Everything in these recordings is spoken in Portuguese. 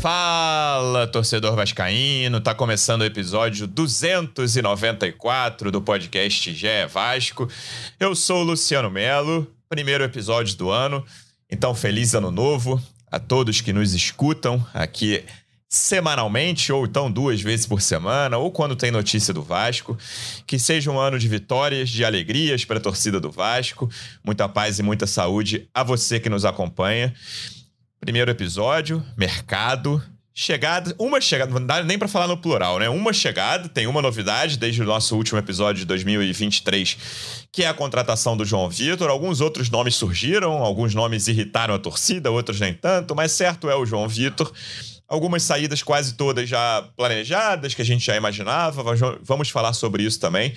Fala, torcedor vascaíno, tá começando o episódio 294 do podcast Gé Vasco. Eu sou o Luciano Melo, primeiro episódio do ano. Então, feliz ano novo a todos que nos escutam aqui semanalmente, ou então duas vezes por semana, ou quando tem notícia do Vasco. Que seja um ano de vitórias, de alegrias para a torcida do Vasco. Muita paz e muita saúde a você que nos acompanha. Primeiro episódio, mercado. Chegada, uma chegada, não dá nem para falar no plural, né? Uma chegada, tem uma novidade desde o nosso último episódio de 2023, que é a contratação do João Vitor. Alguns outros nomes surgiram, alguns nomes irritaram a torcida, outros nem tanto, mas certo é o João Vitor. Algumas saídas quase todas já planejadas, que a gente já imaginava. Vamos falar sobre isso também.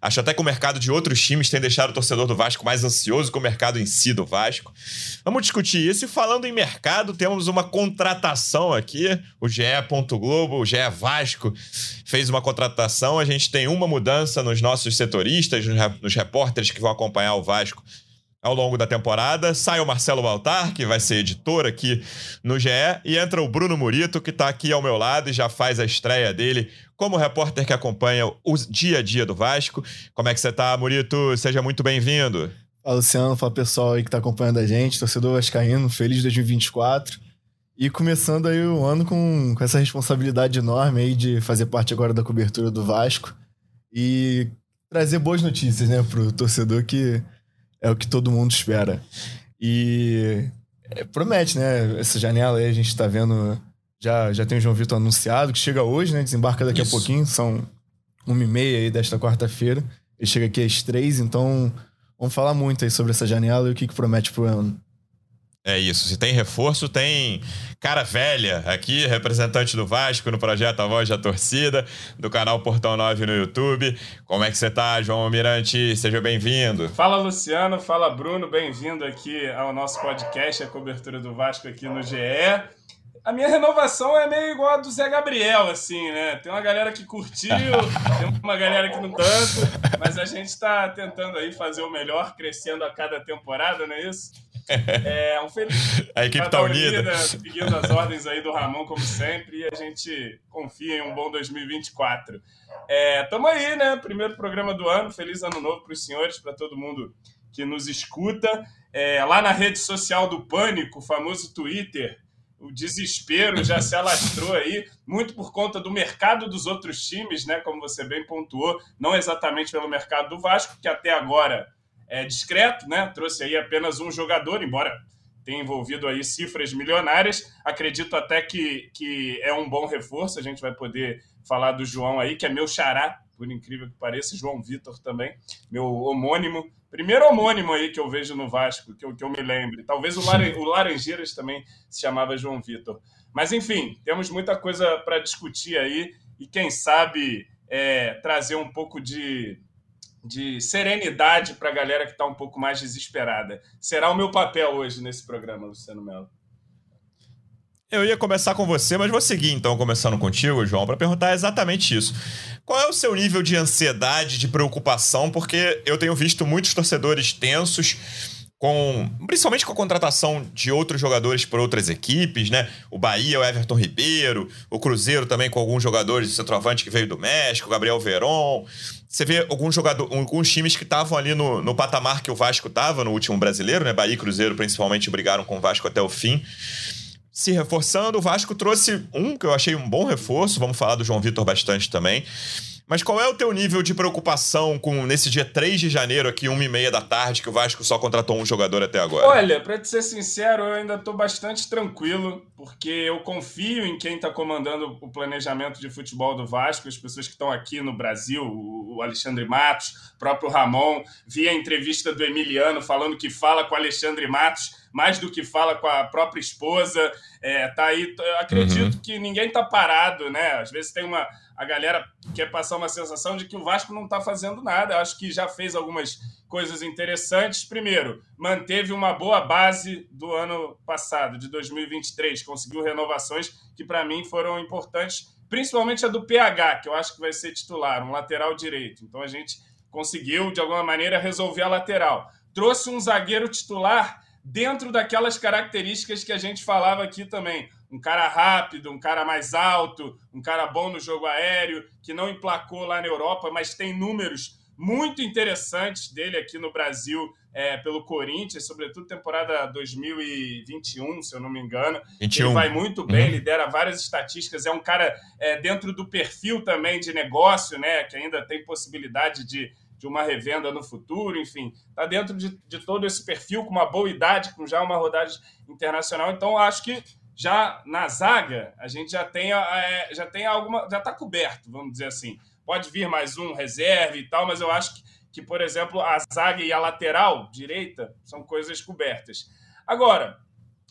Acho até que o mercado de outros times tem deixado o torcedor do Vasco mais ansioso que o mercado em si do Vasco. Vamos discutir isso. E falando em mercado, temos uma contratação aqui. O GE. Globo, o GE Vasco, fez uma contratação. A gente tem uma mudança nos nossos setoristas, nos repórteres que vão acompanhar o Vasco ao longo da temporada. Sai o Marcelo Baltar, que vai ser editor aqui no GE, e entra o Bruno Murito, que está aqui ao meu lado e já faz a estreia dele como repórter que acompanha o dia a dia do Vasco. Como é que você está, Murito? Seja muito bem-vindo. Fala, Luciano. Fala, pessoal aí que está acompanhando a gente, torcedor vascaíno. Feliz 2024. E começando aí o ano com, com essa responsabilidade enorme aí de fazer parte agora da cobertura do Vasco e trazer boas notícias, né, pro torcedor que é o que todo mundo espera. E é, promete, né? Essa janela aí a gente tá vendo. Já, já tem o João Vitor anunciado, que chega hoje, né? Desembarca daqui Isso. a pouquinho, são uma e meia aí desta quarta-feira. Ele chega aqui às três, então vamos falar muito aí sobre essa janela e o que, que promete pro ano. É isso. Se tem reforço, tem cara velha aqui, representante do Vasco no projeto A Voz da Torcida, do canal Portão 9 no YouTube. Como é que você tá, João Almirante? Seja bem-vindo. Fala, Luciano. Fala, Bruno. Bem-vindo aqui ao nosso podcast, a cobertura do Vasco aqui no GE. A minha renovação é meio igual a do Zé Gabriel, assim, né? Tem uma galera que curtiu, tem uma galera que não tanto, mas a gente tá tentando aí fazer o melhor, crescendo a cada temporada, não é isso? É um feliz. A equipe tá unida. unida. Seguindo as ordens aí do Ramon, como sempre, e a gente confia em um bom 2024. É, tamo aí, né? Primeiro programa do ano. Feliz ano novo para os senhores, para todo mundo que nos escuta. É, lá na rede social do Pânico, o famoso Twitter, o desespero já se alastrou aí, muito por conta do mercado dos outros times, né? Como você bem pontuou, não exatamente pelo mercado do Vasco, que até agora é, discreto, né? Trouxe aí apenas um jogador, embora tenha envolvido aí cifras milionárias. Acredito até que, que é um bom reforço. A gente vai poder falar do João aí, que é meu xará, por incrível que pareça, João Vitor também, meu homônimo. Primeiro homônimo aí que eu vejo no Vasco, que eu, que eu me lembre. Talvez o, o Laranjeiras também se chamava João Vitor. Mas enfim, temos muita coisa para discutir aí e quem sabe é, trazer um pouco de de serenidade para a galera que está um pouco mais desesperada. Será o meu papel hoje nesse programa, Luciano Melo. Eu ia começar com você, mas vou seguir então, começando contigo, João, para perguntar exatamente isso. Qual é o seu nível de ansiedade, de preocupação? Porque eu tenho visto muitos torcedores tensos com principalmente com a contratação de outros jogadores por outras equipes, né? O Bahia, o Everton Ribeiro, o Cruzeiro também com alguns jogadores de centroavante que veio do México, o Gabriel Veron. Você vê alguns jogadores, alguns times que estavam ali no, no patamar que o Vasco estava no último brasileiro, né? Bahia e Cruzeiro principalmente brigaram com o Vasco até o fim. Se reforçando, o Vasco trouxe um que eu achei um bom reforço, vamos falar do João Vitor bastante também mas qual é o teu nível de preocupação com nesse dia 3 de janeiro, aqui, uma e meia da tarde, que o Vasco só contratou um jogador até agora? Olha, para te ser sincero, eu ainda estou bastante tranquilo, porque eu confio em quem está comandando o planejamento de futebol do Vasco, as pessoas que estão aqui no Brasil, o Alexandre Matos, próprio Ramon. Vi a entrevista do Emiliano falando que fala com o Alexandre Matos mais do que fala com a própria esposa. É, tá aí, acredito uhum. que ninguém tá parado, né? Às vezes tem uma. A galera quer passar uma sensação de que o Vasco não está fazendo nada. Eu acho que já fez algumas coisas interessantes. Primeiro, manteve uma boa base do ano passado, de 2023. Conseguiu renovações que, para mim, foram importantes, principalmente a do PH, que eu acho que vai ser titular, um lateral direito. Então a gente conseguiu, de alguma maneira, resolver a lateral. Trouxe um zagueiro titular dentro daquelas características que a gente falava aqui também. Um cara rápido, um cara mais alto, um cara bom no jogo aéreo, que não emplacou lá na Europa, mas tem números muito interessantes dele aqui no Brasil é, pelo Corinthians, sobretudo temporada 2021, se eu não me engano. 21. Ele vai muito bem, uhum. lidera várias estatísticas, é um cara é, dentro do perfil também de negócio, né? Que ainda tem possibilidade de, de uma revenda no futuro, enfim, está dentro de, de todo esse perfil, com uma boa idade, com já uma rodagem internacional. Então, acho que já na zaga a gente já tem, é, já tem alguma. já está coberto, vamos dizer assim. Pode vir mais um, reserva e tal, mas eu acho que, que, por exemplo, a zaga e a lateral direita são coisas cobertas. Agora,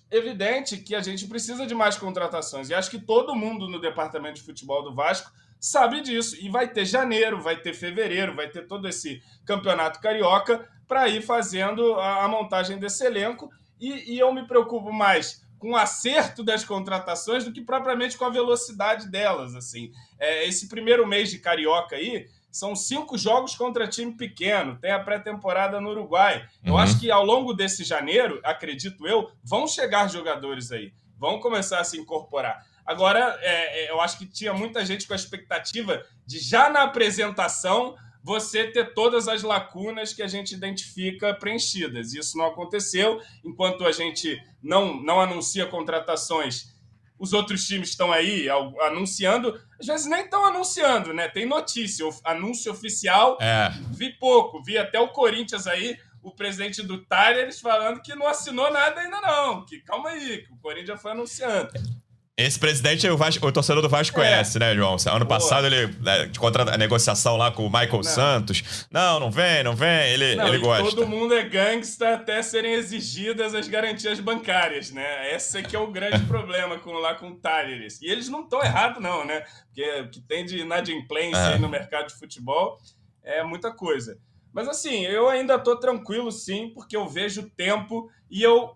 evidente que a gente precisa de mais contratações. E acho que todo mundo no departamento de futebol do Vasco sabe disso. E vai ter janeiro, vai ter fevereiro, vai ter todo esse campeonato carioca para ir fazendo a, a, montagem desse elenco. E, e eu me preocupo mais com o acerto das contratações do que propriamente com a velocidade delas. assim. É, esse primeiro mês de Carioca aí são cinco jogos contra time pequeno, tem a pré-temporada no Uruguai. Eu uhum. acho que ao longo desse janeiro, acredito eu, vão chegar jogadores aí, vão começar a se incorporar. Agora, é, é eu acho que tinha muita gente com a expectativa de já na apresentação você ter todas as lacunas que a gente identifica preenchidas. Isso não aconteceu, enquanto a gente não, não anuncia contratações. Os outros times estão aí anunciando, às vezes nem estão anunciando, né? Tem notícia, anúncio oficial. É. Vi pouco, vi até o Corinthians aí, o presidente do Tigers falando que não assinou nada ainda não, que calma aí, que o Corinthians foi anunciando. Esse presidente, o, Vasco, o torcedor do Vasco é. conhece, né, João? Ano Boa. passado ele, né, contra a negociação lá com o Michael não. Santos. Não, não vem, não vem, ele, não, ele gosta. Todo mundo é gangsta até serem exigidas as garantias bancárias, né? Esse aqui é o grande problema com, lá com o Talleres. E eles não estão errados, não, né? Porque o que tem de inadimplência é. aí no mercado de futebol é muita coisa. Mas assim, eu ainda tô tranquilo, sim, porque eu vejo tempo e eu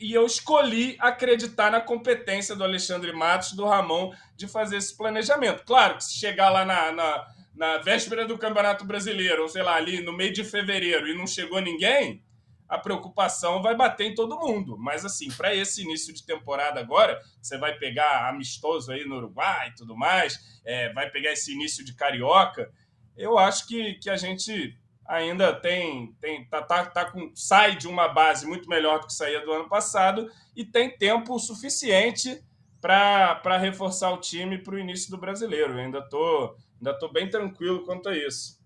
e eu escolhi acreditar na competência do Alexandre Matos, do Ramon, de fazer esse planejamento. Claro que se chegar lá na, na, na véspera do Campeonato Brasileiro, ou sei lá, ali no meio de fevereiro, e não chegou ninguém, a preocupação vai bater em todo mundo. Mas, assim, para esse início de temporada agora, você vai pegar amistoso aí no Uruguai e tudo mais, é, vai pegar esse início de carioca, eu acho que, que a gente ainda tem, tem tá, tá, tá com, sai de uma base muito melhor do que saía do ano passado e tem tempo suficiente para reforçar o time para o início do brasileiro. Eu ainda tô, ainda tô bem tranquilo quanto a isso.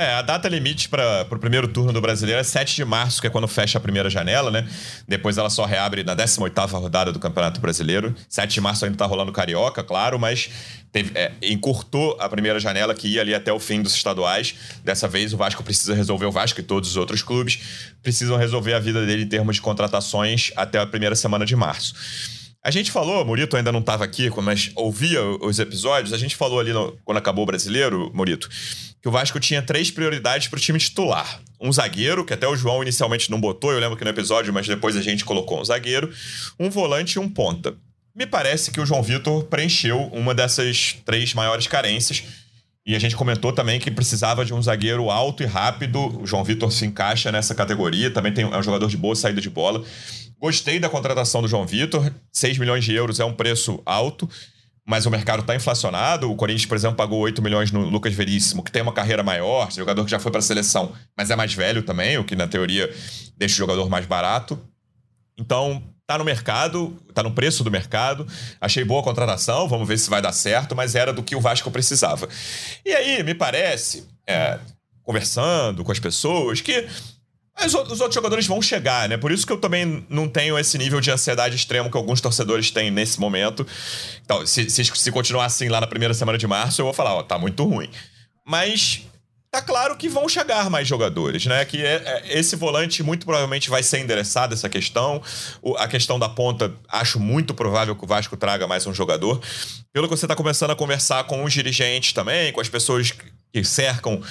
É, a data limite para o primeiro turno do Brasileiro é 7 de março, que é quando fecha a primeira janela, né? Depois ela só reabre na 18ª rodada do Campeonato Brasileiro. 7 de março ainda está rolando Carioca, claro, mas teve, é, encurtou a primeira janela que ia ali até o fim dos estaduais. Dessa vez o Vasco precisa resolver, o Vasco e todos os outros clubes precisam resolver a vida dele em termos de contratações até a primeira semana de março. A gente falou, Murito ainda não estava aqui, mas ouvia os episódios, a gente falou ali no, quando acabou o brasileiro, Murito, que o Vasco tinha três prioridades para o time titular. Um zagueiro, que até o João inicialmente não botou, eu lembro que no episódio, mas depois a gente colocou um zagueiro, um volante e um ponta. Me parece que o João Vitor preencheu uma dessas três maiores carências. E a gente comentou também que precisava de um zagueiro alto e rápido. O João Vitor se encaixa nessa categoria. Também tem, é um jogador de boa saída de bola. Gostei da contratação do João Vitor. 6 milhões de euros é um preço alto mas o mercado está inflacionado. O Corinthians, por exemplo, pagou 8 milhões no Lucas Veríssimo, que tem uma carreira maior, jogador que já foi para a seleção, mas é mais velho também, o que na teoria deixa o jogador mais barato. Então, tá no mercado, tá no preço do mercado. Achei boa a contratação, vamos ver se vai dar certo, mas era do que o Vasco precisava. E aí, me parece, é, conversando com as pessoas, que os, os outros jogadores vão chegar, né? Por isso que eu também não tenho esse nível de ansiedade extremo que alguns torcedores têm nesse momento. Então, se, se, se continuar assim lá na primeira semana de março, eu vou falar, ó, tá muito ruim. Mas tá claro que vão chegar mais jogadores, né? Que é, é, esse volante muito provavelmente vai ser endereçado essa questão. O, a questão da ponta, acho muito provável que o Vasco traga mais um jogador. Pelo que você está começando a conversar com os dirigentes também, com as pessoas que cercam,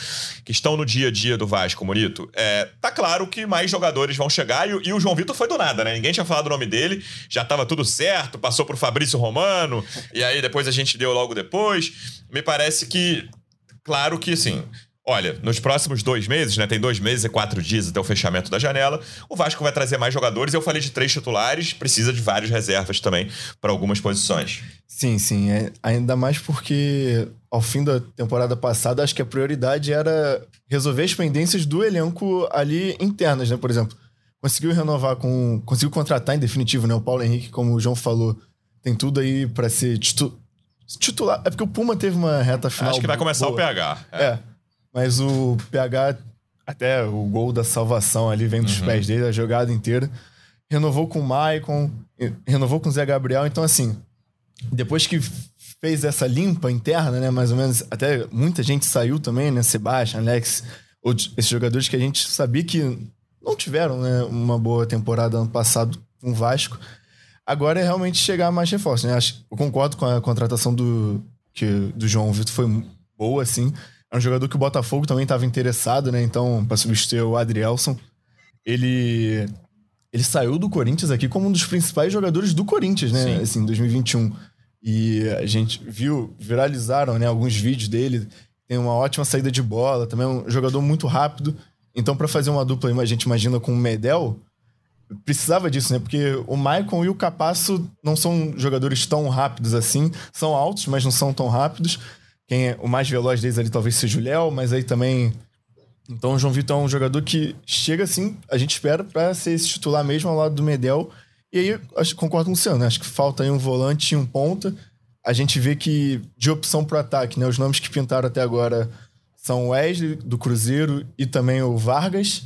que estão no dia a dia do Vasco, Morito, é, tá claro que mais jogadores vão chegar e, e, o João Vitor foi do nada, né? Ninguém tinha falado o nome dele, já tava tudo certo, passou pro Fabrício Romano, e aí depois a gente deu logo depois. Me parece que, claro que, assim, olha, nos próximos dois meses, né? Tem dois meses e quatro dias até o fechamento da janela. O Vasco vai trazer mais jogadores. Eu falei de três titulares, precisa de várias reservas também para algumas posições. Sim, sim. É, ainda mais porque ao fim da temporada passada, acho que a prioridade era resolver as pendências do elenco ali internas, né? Por exemplo, conseguiu renovar com. Conseguiu contratar em definitivo, né? O Paulo Henrique, como o João falou, tem tudo aí para ser titu... titular. É porque o Puma teve uma reta final. Acho que vai começar boa. o PH. É. é. Mas o PH, até o gol da salvação ali vem dos uhum. pés dele, a jogada inteira. Renovou com o Maicon, renovou com o Zé Gabriel. Então, assim, depois que fez essa limpa interna, né? Mais ou menos, até muita gente saiu também, né? Sebastião, Alex, esses jogadores que a gente sabia que não tiveram né, uma boa temporada ano passado com o Vasco. Agora é realmente chegar mais reforço, né? Acho, eu concordo com a contratação do, que, do João Vitor, foi boa, assim. É um jogador que o Botafogo também estava interessado, né? Então, para substituir o Adrielson, ele ele saiu do Corinthians aqui como um dos principais jogadores do Corinthians, né? Sim. Assim, 2021. E a gente viu, viralizaram né, alguns vídeos dele. Tem uma ótima saída de bola, também é um jogador muito rápido. Então, para fazer uma dupla, a gente imagina com o Medel, precisava disso, né? Porque o Maicon e o Capasso não são jogadores tão rápidos assim. São altos, mas não são tão rápidos. Quem é o mais veloz deles ali talvez seja o Léo, mas aí também. Então o João Vitor é um jogador que chega assim, a gente espera para ser esse titular mesmo ao lado do Medel. E aí, acho, concordo com o Luciano, né? acho que falta aí um volante e um ponta. A gente vê que de opção pro ataque, né? Os nomes que pintaram até agora são o Wesley, do Cruzeiro, e também o Vargas,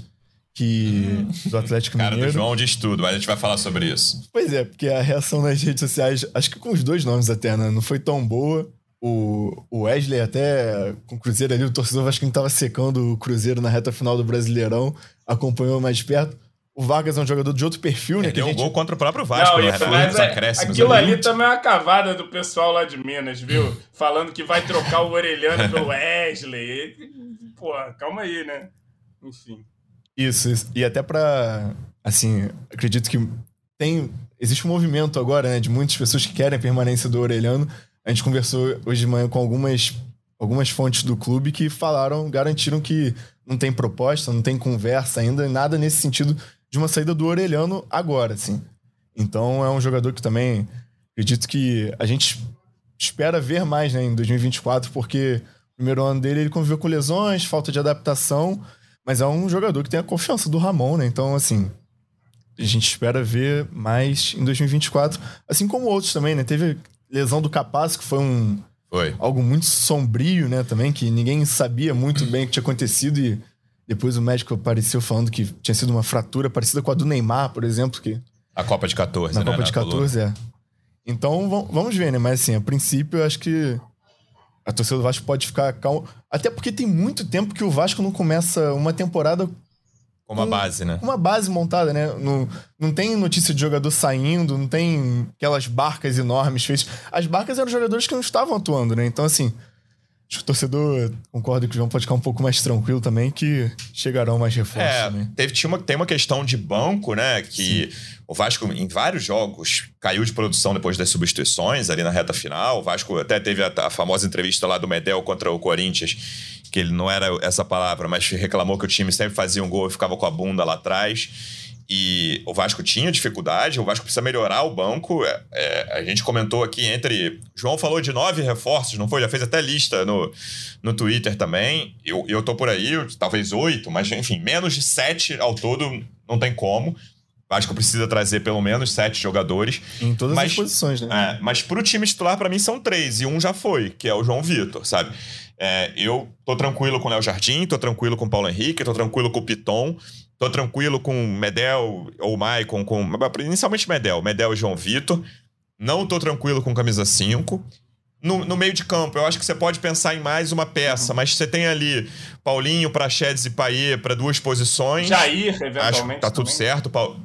que do Atlético Cara, Mineiro. do João diz tudo, mas a gente vai falar sobre isso. Pois é, porque a reação nas redes sociais, acho que com os dois nomes até, né? Não foi tão boa. O Wesley até com o Cruzeiro ali, o torcedor acho que estava secando o Cruzeiro na reta final do Brasileirão, acompanhou mais de perto. O Vargas é um jogador de outro perfil, né? Ele deu gente... um gol contra o próprio Vasco, não, né? Isso, mas é, aquilo ali também é uma cavada do pessoal lá de Minas, viu? Falando que vai trocar o Orelhano pelo Wesley. Pô, calma aí, né? Enfim. Isso, isso. E até para assim, acredito que tem existe um movimento agora, né, de muitas pessoas que querem a permanência do Orelhano a gente conversou hoje de manhã com algumas, algumas fontes do clube que falaram, garantiram que não tem proposta, não tem conversa ainda, nada nesse sentido de uma saída do Orelhano agora, assim. Então é um jogador que também acredito que a gente espera ver mais né, em 2024, porque no primeiro ano dele ele conviveu com lesões, falta de adaptação, mas é um jogador que tem a confiança do Ramon, né? Então, assim, a gente espera ver mais em 2024, assim como outros também, né? Teve lesão do Capaz, que foi um. Foi. Algo muito sombrio, né, também, que ninguém sabia muito bem o que tinha acontecido e depois o médico apareceu falando que tinha sido uma fratura parecida com a do Neymar, por exemplo, que... A Copa de 14, Na né? Copa de 14, é. Então, vamos ver, né? Mas, assim, a princípio, eu acho que a torcida do Vasco pode ficar calma. Até porque tem muito tempo que o Vasco não começa uma temporada uma base, né? Uma base montada, né? Não, não tem notícia de jogador saindo, não tem aquelas barcas enormes feitas. As barcas eram jogadores que não estavam atuando, né? Então, assim, acho que o torcedor, concordo que o João pode ficar um pouco mais tranquilo também, que chegarão mais reforços. É, também. teve, tinha uma, tem uma questão de banco, né? Que Sim. o Vasco, em vários jogos, caiu de produção depois das substituições ali na reta final. O Vasco até teve a, a famosa entrevista lá do Medel contra o Corinthians que ele não era essa palavra, mas reclamou que o time sempre fazia um gol e ficava com a bunda lá atrás. E o Vasco tinha dificuldade, o Vasco precisa melhorar o banco. É, é, a gente comentou aqui entre. João falou de nove reforços, não foi? Já fez até lista no, no Twitter também. Eu, eu tô por aí, talvez oito, mas enfim, menos de sete ao todo não tem como. O Vasco precisa trazer pelo menos sete jogadores. Em todas mas, as posições, né? É, mas pro time titular, para mim, são três. E um já foi, que é o João Vitor, sabe? É, eu tô tranquilo com o Léo Jardim, tô tranquilo com o Paulo Henrique, tô tranquilo com o Piton, tô tranquilo com o Medel ou o Maicon, com, inicialmente Medel, Medel e João Vitor. Não tô tranquilo com camisa 5. No, no, meio de campo, eu acho que você pode pensar em mais uma peça, uhum. mas você tem ali Paulinho, Prachedes e Paê para duas posições. Jair, eventualmente. Acho que tá tudo certo. Paul...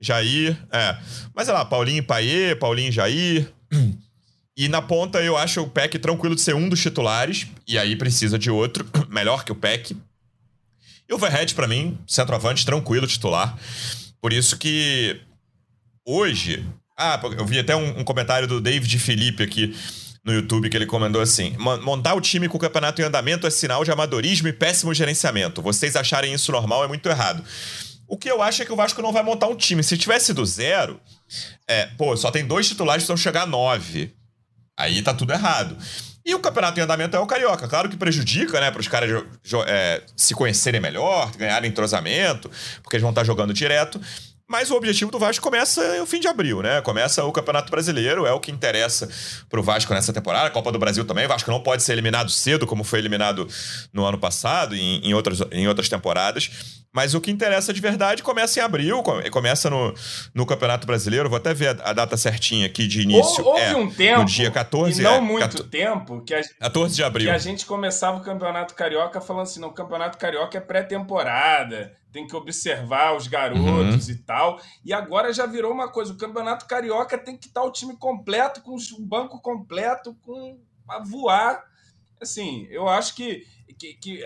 Jair, é. Mas sei lá, Paulinho e Paê, Paulinho e Jair. E na ponta eu acho o Peck tranquilo de ser um dos titulares, e aí precisa de outro, melhor que o Peck. E o Verret, para mim, centroavante tranquilo titular. Por isso que hoje. Ah, eu vi até um, um comentário do David Felipe aqui. no YouTube que ele comentou assim: montar o time com o campeonato em andamento é sinal de amadorismo e péssimo gerenciamento. Vocês acharem isso normal é muito errado. O que eu acho é que o Vasco não vai montar um time. Se tivesse do zero, é, pô, só tem dois titulares que vão chegar a nove. Aí tá tudo errado. E o campeonato em andamento é o Carioca. Claro que prejudica, né, para os caras é, se conhecerem melhor, ganharem entrosamento, porque eles vão estar jogando direto. Mas o objetivo do Vasco começa no fim de abril, né? Começa o Campeonato Brasileiro, é o que interessa pro Vasco nessa temporada. A Copa do Brasil também. O Vasco não pode ser eliminado cedo, como foi eliminado no ano passado e em, outras, em outras temporadas. Mas o que interessa de verdade começa em abril, começa no, no Campeonato Brasileiro. Vou até ver a, a data certinha aqui de início. Houve é, um tempo, no dia 14, e não é, muito tempo, que a, 14 de abril. que a gente começava o Campeonato Carioca falando assim: não, o Campeonato Carioca é pré-temporada, tem que observar os garotos uhum. e tal. E agora já virou uma coisa: o Campeonato Carioca tem que estar o time completo, com o banco completo, com a voar. Assim, eu acho que, que, que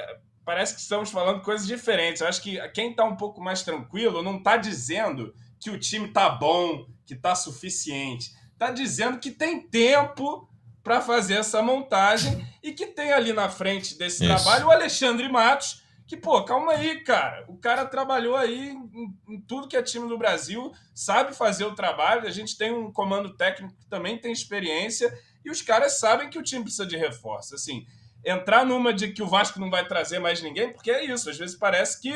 parece que estamos falando coisas diferentes. Eu acho que quem está um pouco mais tranquilo não está dizendo que o time está bom, que está suficiente. Está dizendo que tem tempo para fazer essa montagem e que tem ali na frente desse Isso. trabalho o Alexandre Matos, que, pô, calma aí, cara. O cara trabalhou aí em, em, tudo que é time do Brasil, sabe fazer o trabalho. A gente tem um comando técnico que também tem experiência e os caras sabem que o time precisa de reforço. Assim, entrar numa de que o Vasco não vai trazer mais ninguém, porque é isso, às vezes parece que,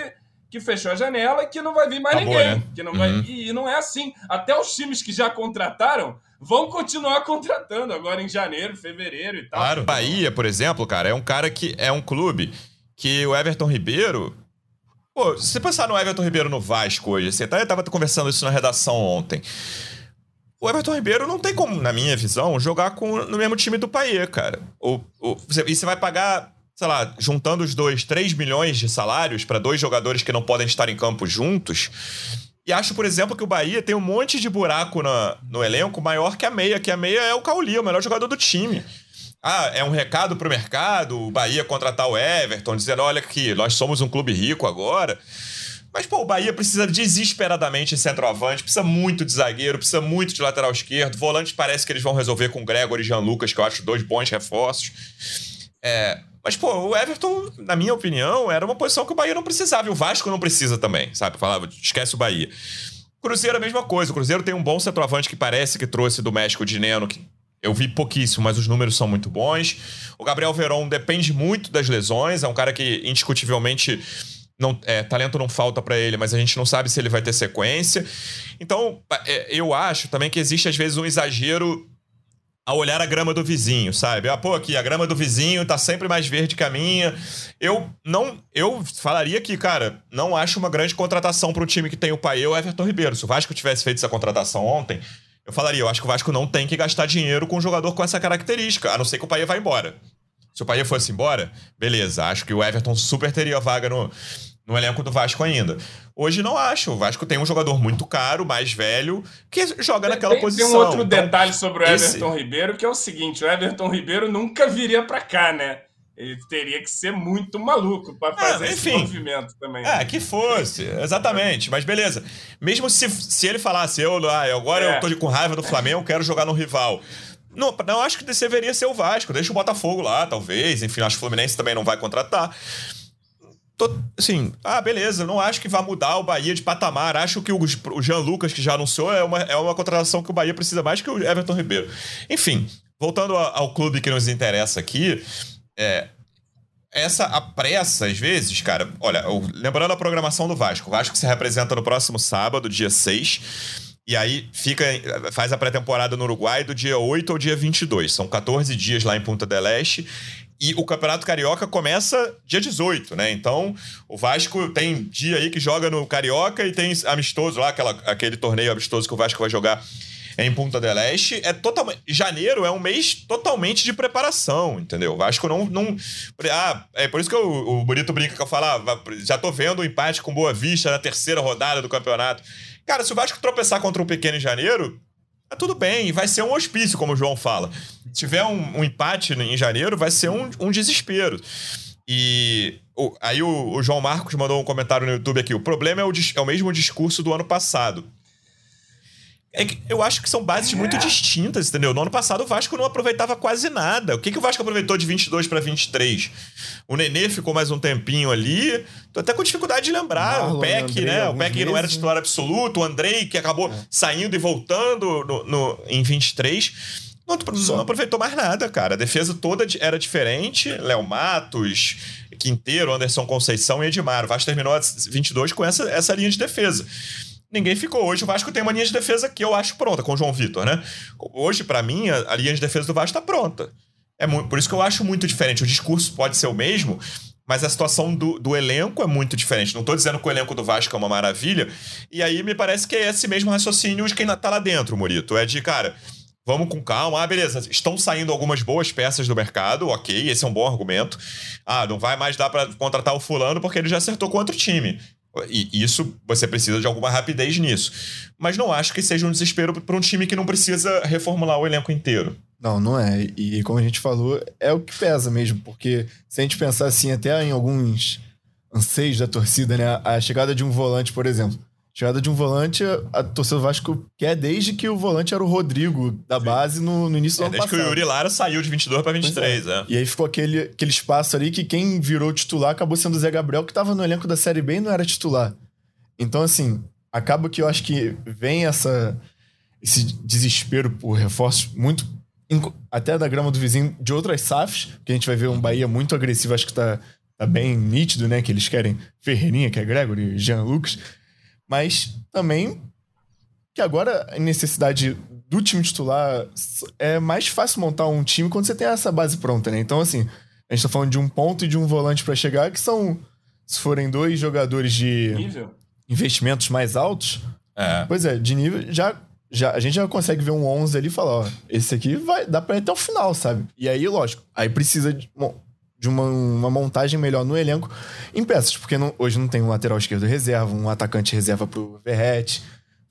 que fechou a janela e que não vai vir mais Acabou, ninguém. Né? Que não vai, uhum. e, e não é assim. Até os times que já contrataram vão continuar contratando agora em janeiro, fevereiro e tal. Claro, Bahia, por exemplo, cara, é um cara que é um clube que o Everton Ribeiro. Pô, se você pensar no Everton Ribeiro no Vasco hoje, você assim, até tava conversando isso na redação ontem o Everton Ribeiro não tem como, na minha visão, jogar com, no mesmo time do Paier, cara. O, o, e você vai pagar, sei lá, juntando os dois, 3 milhões de salários para dois jogadores que não podem estar em campo juntos. E acho, por exemplo, que o Bahia tem um monte de buraco na, no elenco maior que a meia, que a meia é o Cauli, o melhor jogador do time. Ah, é um recado pro mercado, o Bahia contratar o Everton, dizendo: olha aqui, nós somos um clube rico agora. Mas, pô, o Bahia precisa desesperadamente de centroavante, precisa muito de zagueiro, precisa muito de lateral esquerdo. Volante parece que eles vão resolver com Gregor e Jean Lucas, que eu acho dois bons reforços. É, mas, pô, o Everton, na minha opinião, era uma posição que o Bahia não precisava. E o Vasco não precisa também, sabe? Falava, esquece o Bahia. Cruzeiro a mesma coisa. O Cruzeiro tem um bom centroavante que parece que trouxe do México de Neno, que eu vi pouquíssimo, mas os números são muito bons. O Gabriel Veron depende muito das lesões, é um cara que indiscutivelmente não, é, talento não falta para ele, mas a gente não sabe se ele vai ter sequência. Então, é, eu acho também que existe às vezes um exagero a olhar a grama do vizinho, sabe? Ah, pô, aqui a grama do vizinho tá sempre mais verde que a minha. Eu não, eu falaria que, cara, não acho uma grande contratação para um time que tem o pai e o Everton Ribeiro. Se o Vasco tivesse feito essa contratação ontem, eu falaria, eu acho que o Vasco não tem que gastar dinheiro com um jogador com essa característica, a não ser que o pai vá embora. Se o pai fosse embora, beleza, acho que o Everton super teria vaga no, no elenco do Vasco ainda. Hoje não acho. O Vasco tem um jogador muito caro, mais velho, que joga naquela tem, posição. Tem um outro então, detalhe sobre o Everton esse... Ribeiro, que é o seguinte: o Everton Ribeiro nunca viria para cá, né? Ele teria que ser muito maluco para ah, fazer enfim, esse movimento também. É, que fosse, exatamente. Mas beleza. Mesmo se, se ele falasse, eu, ah, agora é. eu tô com raiva do Flamengo, quero jogar no rival. Não, não acho que deveria ser o Vasco. Deixa o Botafogo lá, talvez. Enfim, acho que o Fluminense também não vai contratar tô, assim, ah, beleza, não acho que vai mudar o Bahia de patamar. Acho que o, o Jean Lucas, que já anunciou, é uma, é uma contratação que o Bahia precisa mais que o Everton Ribeiro. Enfim, voltando ao, ao clube que nos interessa aqui, é, essa a pressa, às vezes, cara, olha, lembrando a programação do Vasco, o Vasco se representa no próximo sábado, dia 6. E aí fica, faz a pré-temporada no Uruguai do dia 8 ao dia 22. São 14 dias lá em Punta del Este. E o Campeonato Carioca começa dia 18, né? Então, o Vasco tem dia aí que joga no Carioca e tem amistoso lá, aquela, aquele torneio amistoso que o Vasco vai jogar em Punta del Este. É totalmente. Janeiro é um mês totalmente de preparação, entendeu? O Vasco não. não ah, é por isso que o, o Bonito brinca que eu falava, ah, já tô vendo o empate com Boa Vista na terceira rodada do campeonato. Cara, se o Vasco tropeçar contra um pequeno em janeiro, Tá tudo bem, vai ser um hospício, como o João fala. Se tiver um, um empate em janeiro, vai ser um, um desespero. E aí o, o, João Marcos mandou um comentário no YouTube aqui. O problema é o, é o mesmo discurso do ano passado. É que eu acho que são bases muito distintas, entendeu? No ano passado o Vasco não aproveitava quase nada. O que, que o Vasco aproveitou de 22 para 23? O Nenê ficou mais um tempinho ali. Tô até com dificuldade de lembrar. Marlon o Peck, Andrei, né? O Peck não era titular absoluto. O Andrei, que acabou saindo e voltando no, no- em 23. Não, não aproveitou mais nada, cara. A defesa toda era diferente. Léo Matos, Quinteiro, Anderson Conceição e Edmar. O Vasco terminou a 22 com essa, essa linha de defesa. Ninguém ficou. Hoje o Vasco tem uma linha de defesa que eu acho pronta, com o João Vitor, né? Hoje, pra mim, a, a linha de defesa do Vasco tá pronta. É por isso que eu acho muito diferente. O discurso pode ser o mesmo, mas a situação do, do elenco é muito diferente. Não tô dizendo que o elenco do Vasco é uma maravilha. E aí me parece que é esse mesmo raciocínio de quem tá lá dentro, Murito. É de, cara, vamos com calma. Ah, beleza. Estão saindo algumas boas peças do mercado, ok, esse é um bom argumento. Ah, não vai mais dar pra contratar o fulano porque ele já acertou com outro time. E isso, você precisa de alguma rapidez nisso. Mas não acho que seja um desespero para um time que não precisa reformular o elenco inteiro. Não, não é. E como a gente falou, é o que pesa mesmo, porque se a gente pensar assim, até em alguns anseios da torcida, né? A chegada de um volante, por exemplo. Chegada de um volante, a torcida do Vasco quer desde que o volante era o Rodrigo da base no, no início do É, ano desde que passado. o Yuri Lara saiu de 22 para 23, é. E aí ficou aquele, aquele espaço ali que quem virou titular acabou sendo o Zé Gabriel, que tava no elenco da Série B e não era titular. Então, assim, acaba que eu acho que vem essa, esse desespero por reforços muito. Até da grama do vizinho de outras SAFs, que a gente vai ver um Bahia muito agressivo, acho que tá, tá bem nítido, né? Que eles querem Ferreirinha, que é Gregory, Jean Lucas. Mas também que agora a necessidade do time titular é mais fácil montar um time quando você tem essa base pronta, né? Então, assim, a gente tá falando de um ponto e de um volante pra chegar, que são, se forem dois jogadores de Nível? investimentos mais altos, É. pois é, de nível, já, já a gente já consegue ver um 11 ali e falar, ó, esse aqui vai dar pra ir até o final, sabe? E aí, lógico, aí precisa de, bom, de uma, uma montagem melhor no elenco em peças, porque não- hoje não tem um lateral esquerdo reserva, um atacante reserva pro Verrete,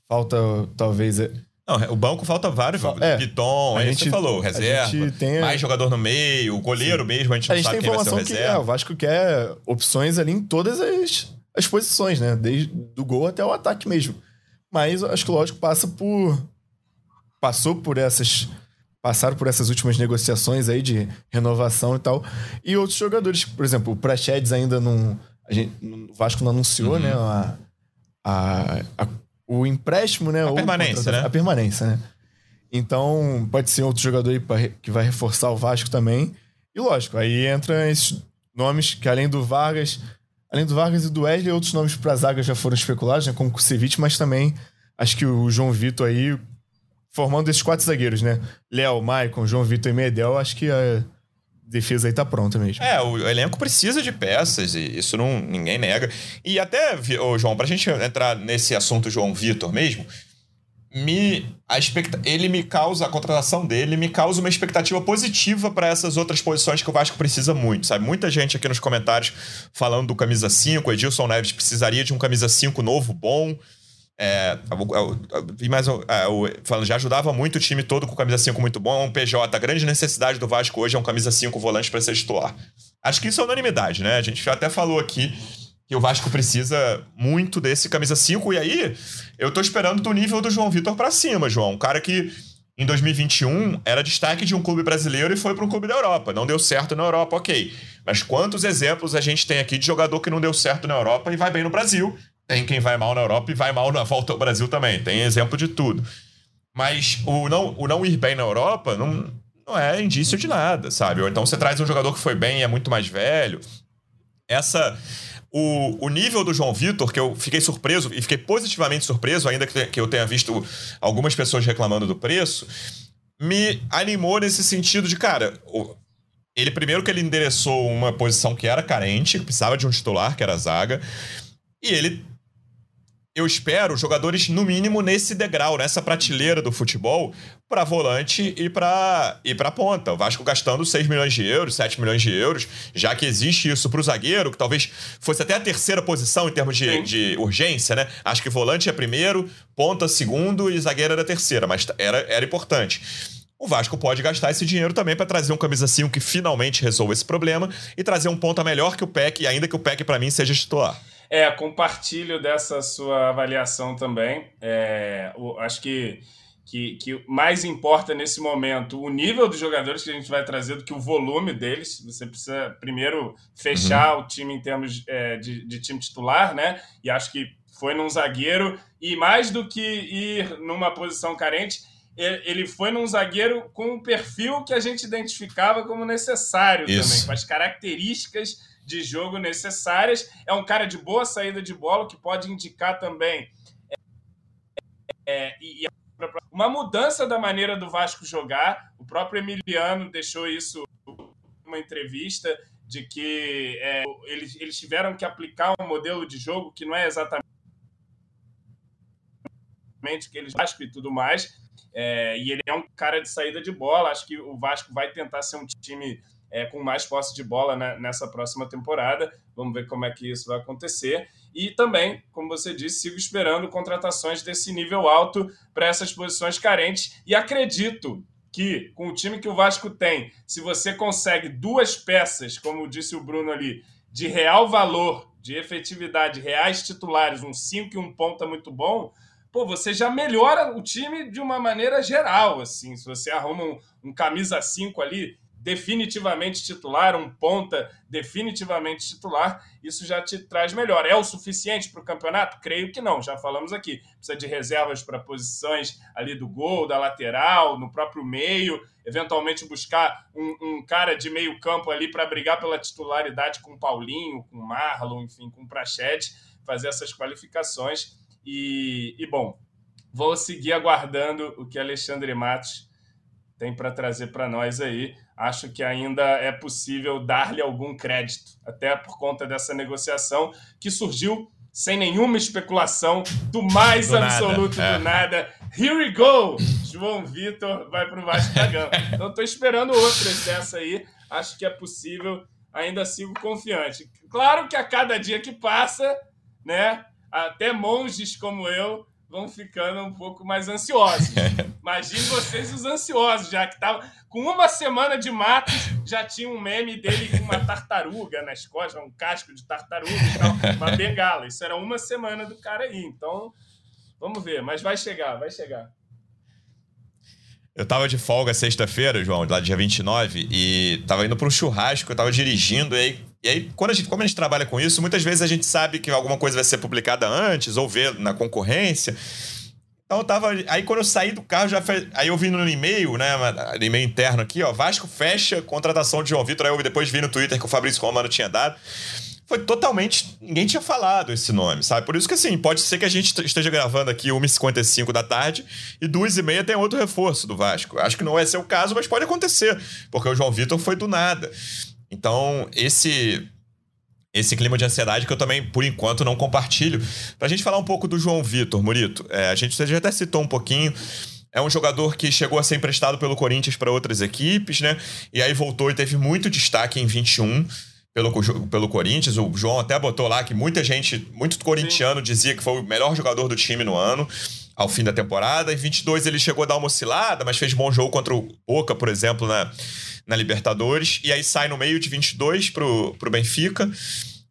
falta talvez é, Não, o banco falta vários. É. Piton, A aí gente- você falou, reserva. tem- Mais jogador no meio, o goleiro mesmo, a gente não A gente sabe tem quem vai ser o informação que é, reserva. o Vasco quer opções ali em todas as, as posições, né? Desde do gol até o ataque mesmo. Mas acho que lógico passa por passou por essas passaram por essas últimas negociações aí de renovação e tal. E outros jogadores, por exemplo, o Prachedes ainda não a gente, o Vasco não anunciou, Uhum. né, a, a- a- o empréstimo, né, ou permanência, né? A permanência, né? Então, pode ser outro jogador aí pra que vai reforçar o Vasco também. E lógico, aí entra esses nomes que além do Vargas, além do Vargas e do Wesley, outros nomes para zaga já foram especulados, né, como o Kusevich, mas também acho que o João Vitor aí formando esses quatro zagueiros, né? Léo, Maicon, João Vitor e Medel, acho que a defesa aí tá pronta mesmo. É, o elenco precisa de peças, e isso não, ninguém nega. E até, ô, João, pra gente entrar nesse assunto João Vitor mesmo, me, a expecta ele me causa, a contratação dele me causa uma expectativa positiva para essas outras posições que o Vasco precisa muito, sabe? Muita gente aqui nos comentários falando do camisa 5, o Edilson Neves precisaria de um camisa 5 novo, bom. É, vi mais é, falando, já ajudava muito o time todo com camisa 5 muito bom. Um PJ, a grande necessidade do Vasco hoje é um camisa 5 volante para ser titular. Acho que isso é unanimidade, né? A gente já até falou aqui que o Vasco precisa muito desse camisa 5. E aí, eu tô esperando do nível do João Vitor para cima, João. Um cara que em 2021 era destaque de um clube brasileiro e foi para um clube da Europa. Não deu certo na Europa, ok. Mas quantos exemplos a gente tem aqui de jogador que não deu certo na Europa e vai bem no Brasil? Tem quem vai mal na Europa e vai mal na volta ao Brasil também. Tem exemplo de tudo. Mas o não, o não ir bem na Europa não, não é indício de nada, sabe? Ou então você traz um jogador que foi bem e é muito mais velho. Essa. O, o nível do João Vitor, que eu fiquei surpreso, e fiquei positivamente surpreso, ainda que, que eu tenha visto algumas pessoas reclamando do preço, me animou nesse sentido de, cara, ele primeiro que ele endereçou uma posição que era carente, que precisava de um titular, que era a zaga, e ele eu espero jogadores, no mínimo, nesse degrau, nessa prateleira do futebol, para volante e para e pra ponta. O Vasco gastando 6 milhões de euros, 7 milhões de euros, já que existe isso para o zagueiro, que talvez fosse até a terceira posição em termos de, de urgência, né? Acho que volante é primeiro, ponta segundo e zagueiro era terceira, mas era, era importante. O Vasco pode gastar esse dinheiro também para trazer um camisa 5 que finalmente resolva esse problema e trazer um ponta melhor que o PEC, ainda que o PEC para mim seja titular. É, compartilho dessa sua avaliação também. É, o, acho que, que, que mais importa nesse momento o nível dos jogadores que a gente vai trazer do que o volume deles. Você precisa primeiro fechar uhum. o time em termos é, de, de time titular, né? E acho que foi num zagueiro. E mais do que ir numa posição carente, ele foi num zagueiro com um perfil que a gente identificava como necessário Isso. também, com as características de jogo necessárias. É um cara de boa saída de bola, que pode indicar também é, e, uma mudança da maneira do Vasco jogar. O próprio Emiliano deixou isso numa entrevista de que é, eles, eles tiveram que aplicar um modelo de jogo que não é exatamente que eles Vasco e tudo mais. É, e ele é um cara de saída de bola. Acho que o Vasco vai tentar ser um time é, com mais posse de bola né, nessa próxima temporada. Vamos ver como é que isso vai acontecer. E também, como você disse, sigo esperando contratações desse nível alto para essas posições carentes. E acredito que, com o time que o Vasco tem, se você consegue duas peças, como disse o Bruno ali, de real valor, de efetividade, reais titulares, um 5 e um ponta muito bom, pô, você já melhora o time de uma maneira geral, assim. Se você arruma um, um camisa 5 ali, definitivamente titular, um ponta definitivamente titular, isso já te traz melhor. É o suficiente para o campeonato? Creio que não, já falamos aqui. Precisa de reservas para posições ali do gol, da lateral, no próprio meio, eventualmente buscar um, um cara de meio campo ali para brigar pela titularidade com Paulinho, com Marlon, enfim, com Prachete, fazer essas qualificações. E, e bom, vou seguir aguardando o que Alexandre Matos tem para trazer para nós aí acho que ainda é possível dar-lhe algum crédito, até por conta dessa negociação que surgiu sem nenhuma especulação, do mais do absoluto nada. do é. nada. Here we go! João Vitor vai para o Vasco da Gama. Então estou esperando outras dessa aí. Acho que é possível. Ainda sigo confiante. Claro que a cada dia que passa, né, até monges como eu vão ficando um pouco mais ansiosos. Imagine vocês os ansiosos, já que tava com uma semana de matos, já tinha um meme dele com uma tartaruga nas costas, um casco de tartaruga e tal, uma bengala. Isso era uma semana do cara aí. Então, vamos ver, mas vai chegar, vai chegar. Eu tava de folga sexta-feira, João, lá dia 29, e tava indo para um churrasco, eu tava dirigindo, e aí, e aí quando a gente, como a gente trabalha com isso, muitas vezes a gente sabe que alguma coisa vai ser publicada antes, ou ver na concorrência. Então eu tava. Aí quando eu saí do carro, já Aí eu vi no e-mail, né? E-mail interno aqui, ó. Vasco fecha contratação de João Vitor. Aí eu depois vi no Twitter que o Fabrício Romano tinha dado foi totalmente. Ninguém tinha falado esse nome, sabe? Por isso que, assim, pode ser que a gente esteja gravando aqui 1h55 da tarde e 2h30 tem outro reforço do Vasco. Acho que não vai ser o caso, mas pode acontecer, porque o João Vitor foi do nada. Então, esse. Esse clima de ansiedade que eu também, por enquanto, não compartilho. Pra gente falar um pouco do João Vitor, Murito, é, a gente já até citou um pouquinho. É um jogador que chegou a ser emprestado pelo Corinthians para outras equipes, né? E aí voltou e teve muito destaque em 21 pelo, pelo Corinthians. O João até botou lá que muita gente, muito corintiano, dizia que foi o melhor jogador do time no ano, ao fim da temporada. Em 22 ele chegou a dar uma oscilada, mas fez bom jogo contra o Boca, por exemplo, na, na Libertadores. E aí sai no meio de 22 pro, pro Benfica.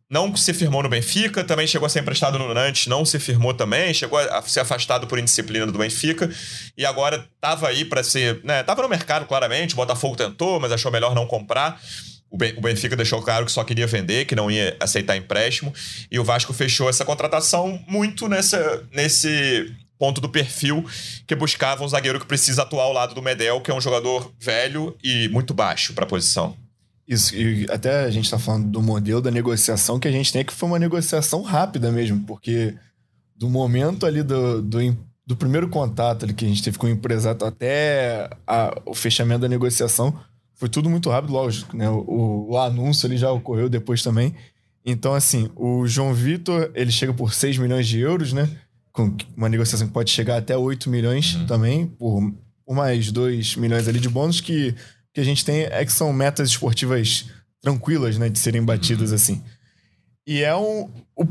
Não se firmou no Benfica, também chegou a ser emprestado no Nantes, não se firmou também, chegou a ser afastado por indisciplina do Benfica e agora tava aí para ser, né, tava no mercado claramente, o Botafogo tentou, mas achou melhor não comprar. O Benfica deixou claro que só queria vender, que não ia aceitar empréstimo. E o Vasco fechou essa contratação muito nessa, nesse ponto do perfil que buscava um zagueiro que precisa atuar ao lado do Medel, que é um jogador velho e muito baixo para a posição. Isso, e até a gente está falando do modelo da negociação que a gente tem, que foi uma negociação rápida mesmo, porque do momento ali do, do, do primeiro contato ali que a gente teve com o empresário até a, o fechamento da negociação foi tudo muito rápido, lógico, né? O, o anúncio ali já ocorreu depois também. Então, assim, o João Vitor, ele chega por 6 milhões de euros, né? Com uma negociação que pode chegar até 8 milhões uhum. também, por, por mais 2 milhões ali de bônus, que, que a gente tem é que são metas esportivas tranquilas, né? De serem batidas uhum. assim. E é um, o,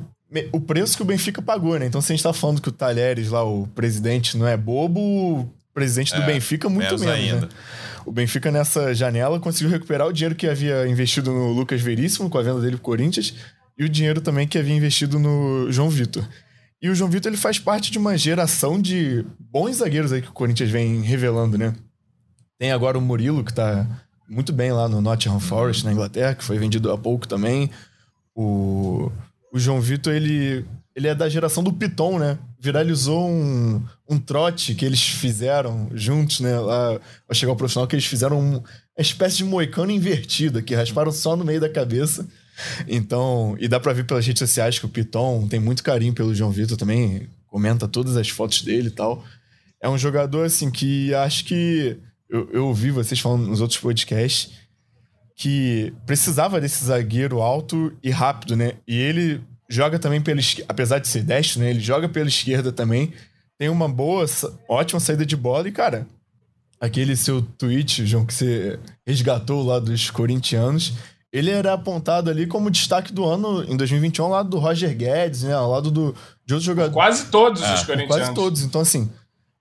o preço que o Benfica pagou, né? Então, se a gente tá falando que o Talheres lá, o presidente, não é bobo, o presidente do é, Benfica, muito menos, ainda. Né? O Benfica, nessa janela, conseguiu recuperar o dinheiro que havia investido no Lucas Veríssimo, com a venda dele pro Corinthians, e o dinheiro também que havia investido no João Vitor. E o João Vitor ele faz parte de uma geração de bons zagueiros aí que o Corinthians vem revelando, né? Tem agora o Murilo, que tá muito bem lá no Nottingham Forest, na Inglaterra, que foi vendido há pouco também. O, o João Vitor, ele, ele é da geração do Piton, né? Viralizou um, um trote que eles fizeram juntos, né? Lá, ao chegar ao profissional, que eles fizeram uma espécie de moicano invertida, que rasparam só no meio da cabeça. Então, e dá pra ver pelas redes sociais que o Piton tem muito carinho pelo João Vitor também, comenta todas as fotos dele e tal. É um jogador, assim, que acho que. Eu, eu ouvi vocês falando nos outros podcasts que precisava desse zagueiro alto e rápido, né? E ele joga também pela esquerda, apesar de ser destro, né? Ele joga pela esquerda também. Tem uma boa, ótima saída de bola e, cara, aquele seu tweet, João, que você resgatou lá dos corintianos, ele era apontado ali como destaque do ano em 2021 ao lado do Roger Guedes, né? Ao lado do, de outros jogadores. Quase todos é, os corintianos. Quase todos. Então, assim,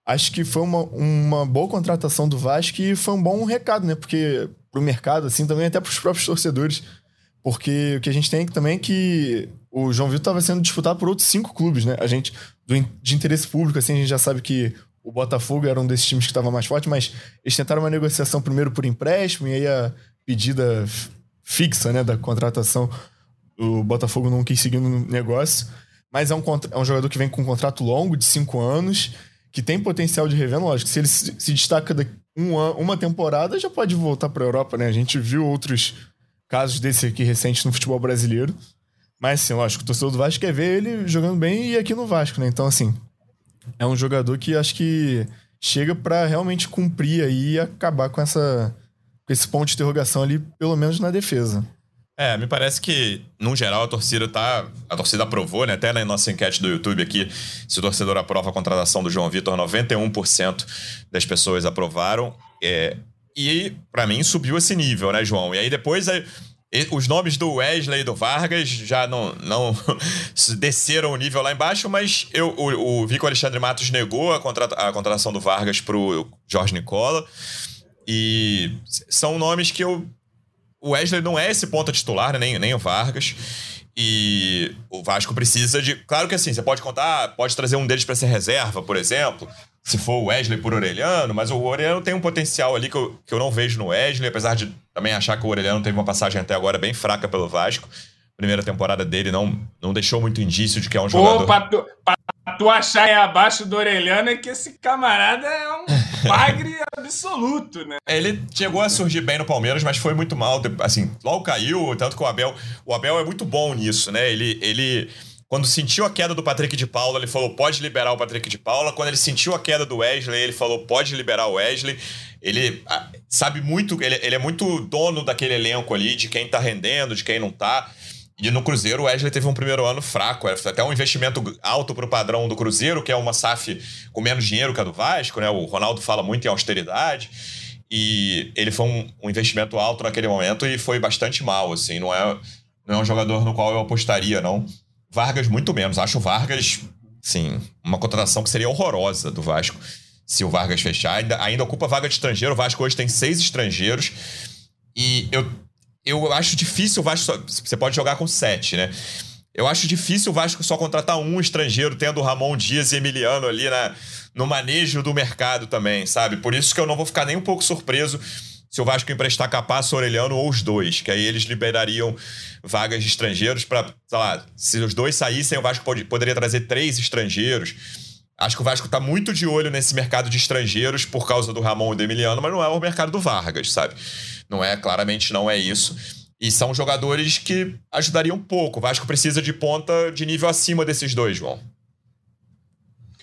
acho que foi uma, uma boa contratação do Vasco e foi um bom recado, né? Porque pro mercado, assim, também até pros próprios torcedores. Porque o que a gente tem também é que o João Vitor estava sendo disputado por outros cinco clubes, né? A gente, do, de interesse público, assim, a gente já sabe que o Botafogo era um desses times que estava mais forte, mas eles tentaram uma negociação primeiro por empréstimo e aí a pedida fixa, né, da contratação, o Botafogo não quis seguir no negócio. Mas é um, é um jogador que vem com um contrato longo, de cinco anos, que tem potencial de revenda, lógico. Se ele se, destaca um, uma temporada, já pode voltar para a Europa, né? A gente viu outros casos desse aqui recentes no futebol brasileiro. Mas, assim, lógico, o torcedor do Vasco quer ver ele jogando bem e aqui no Vasco, né? Então, assim, é um jogador que acho que chega para realmente cumprir aí e acabar com essa esse ponto de interrogação ali, pelo menos na defesa. É, me parece que, no geral, a torcida tá. A torcida aprovou, né? Até na nossa enquete do YouTube aqui, se o torcedor aprova a contratação do João Vitor, 91% das pessoas aprovaram. É, e, para mim, subiu esse nível, né, João? E aí depois. Aí, os nomes do Wesley e do Vargas já não, não desceram o nível lá embaixo, mas eu, o, o Vico Alexandre Matos negou a, contrata, a contratação do Vargas pro Jorge Nicola. E são nomes que eu o Wesley não é esse ponta titular, né? nem, nem o Vargas. E o Vasco precisa de. Claro que assim, você pode contar, pode trazer um deles para ser reserva, por exemplo, se for o Wesley por Orelhano, mas o Orelhano tem um potencial ali que eu, que eu não vejo no Wesley, apesar de também achar que o Orelhano teve uma passagem até agora bem fraca pelo Vasco. Primeira temporada dele não, não deixou muito indício de que é um jogador. Opa, tu, tu achar é abaixo do Orelhano é que esse camarada é um bagre absoluto, né? Ele chegou a surgir bem no Palmeiras, mas foi muito mal. Assim, logo caiu, tanto que o Abel. O Abel é muito bom nisso, né? Ele. ele quando sentiu a queda do Patrick de Paula, ele falou: pode liberar o Patrick de Paula. Quando ele sentiu a queda do Wesley, ele falou: pode liberar o Wesley. Ele sabe muito, ele, ele é muito dono daquele elenco ali, de quem tá rendendo, de quem não tá. E no Cruzeiro, o Wesley teve um primeiro ano fraco. É até um investimento alto para o padrão do Cruzeiro, que é uma SAF com menos dinheiro que a do Vasco, né? O Ronaldo fala muito em austeridade. E ele foi um, um investimento alto naquele momento e foi bastante mal, assim. Não é, não é um jogador no qual eu apostaria, não. Vargas, muito menos. Acho Vargas, sim, uma contratação que seria horrorosa do Vasco. Se o Vargas fechar, ainda, ainda ocupa vaga de estrangeiro. O Vasco hoje tem seis estrangeiros. E eu eu acho difícil o Vasco. Só, você pode jogar com sete, né? Eu acho difícil o Vasco só contratar um estrangeiro, tendo Ramon Dias e Emiliano ali na, no manejo do mercado também, sabe? Por isso que eu não vou ficar nem um pouco surpreso se o Vasco emprestar Capasso, Orelhano ou os dois, que aí eles liberariam vagas de estrangeiros para, sei lá, se os dois saíssem, o Vasco pode, poderia trazer três estrangeiros. Acho que o Vasco tá muito de olho nesse mercado de estrangeiros por causa do Ramon e do Emiliano, mas não é o mercado do Vargas, sabe? Não é, claramente não é isso. E são jogadores que ajudariam um pouco. O Vasco precisa de ponta de nível acima desses dois, João.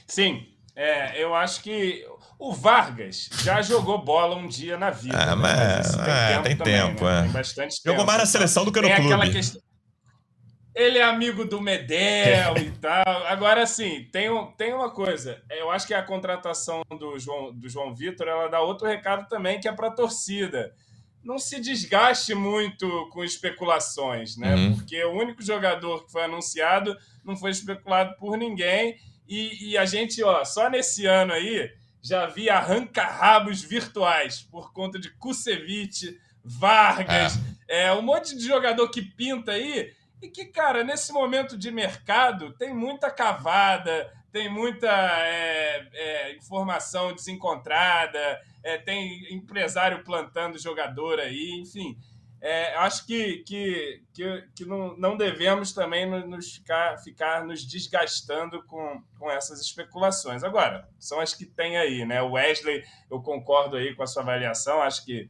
Sim, é, eu acho que o Vargas já jogou bola um dia na vida. Ah, né? mas, tem, é, tempo, tem também, tempo né? é. Tem bastante tempo. Jogou mais na seleção do que no tem clube. Questão... Ele é amigo do Medel e tal. Agora, assim, tem, tem uma coisa. Eu acho que a contratação do João, do João Vitor ela dá outro recado também, que é para a torcida não se desgaste muito com especulações, né? Uhum. Porque o único jogador que foi anunciado não foi especulado por ninguém. E, e a gente, ó, só nesse ano aí, já vi arranca-rabos virtuais por conta de Kusevich, Vargas, é. é. um monte de jogador que pinta aí. E que, cara, nesse momento de mercado tem muita cavada, tem muita é, é, informação desencontrada, é, tem empresário plantando jogador aí, enfim. É, acho que, que, que, que não, não, devemos também nos ficar, ficar nos desgastando com, com essas especulações. Agora, são as que tem aí, né? O Wesley, eu concordo aí com a sua avaliação, acho que,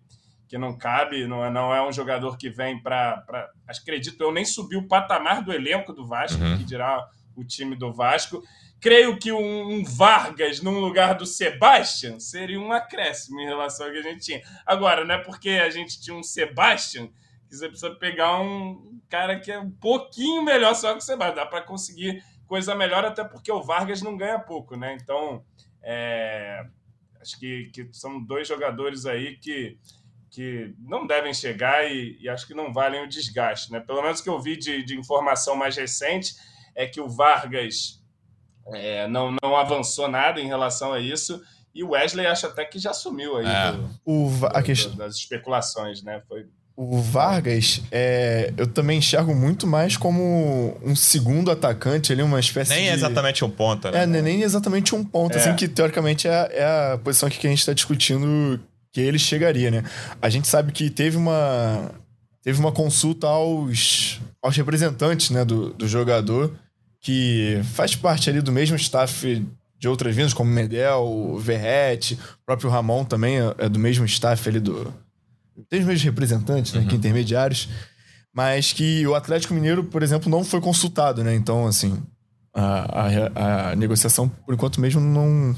que não cabe, não é, não é um jogador que vem para. Acredito, eu nem subi o patamar do elenco do Vasco, uhum. que dirá o time do Vasco. Creio que um, um, Vargas no lugar do Sebastian seria um acréscimo em relação ao que a gente tinha. Agora, não é porque a gente tinha um Sebastian que você precisa pegar um cara que é um pouquinho melhor só que o Sebastian. Dá para conseguir coisa melhor, até porque o Vargas não ganha pouco, né? Então, é, acho que, que são dois jogadores aí que, que não devem chegar e, e, acho que não valem o desgaste, né? Pelo menos que eu vi de, de informação mais recente é que o Vargas é, não, não avançou nada em relação a isso. E o Wesley acho até que já sumiu aí é. do, o, a do, questão... das especulações, né? Foi... O Vargas, é, eu também enxergo muito mais como um segundo atacante ali, uma espécie nem de... Nem exatamente um ponta, né? É, nem exatamente um ponta, assim, é. assim, que teoricamente é, é a posição que a gente está discutindo que ele chegaria, né? A gente sabe que teve uma, teve uma consulta aos, aos representantes né, do, do jogador que faz parte ali do mesmo staff de outras vindas, como Medel, Verrete, o próprio Ramon também é, é do mesmo staff ali do. Tem os mesmos representantes, né? Uhum. Que intermediários. Mas que o Atlético Mineiro, por exemplo, não foi consultado, né? Então, assim, a, a, a negociação, por enquanto mesmo, não,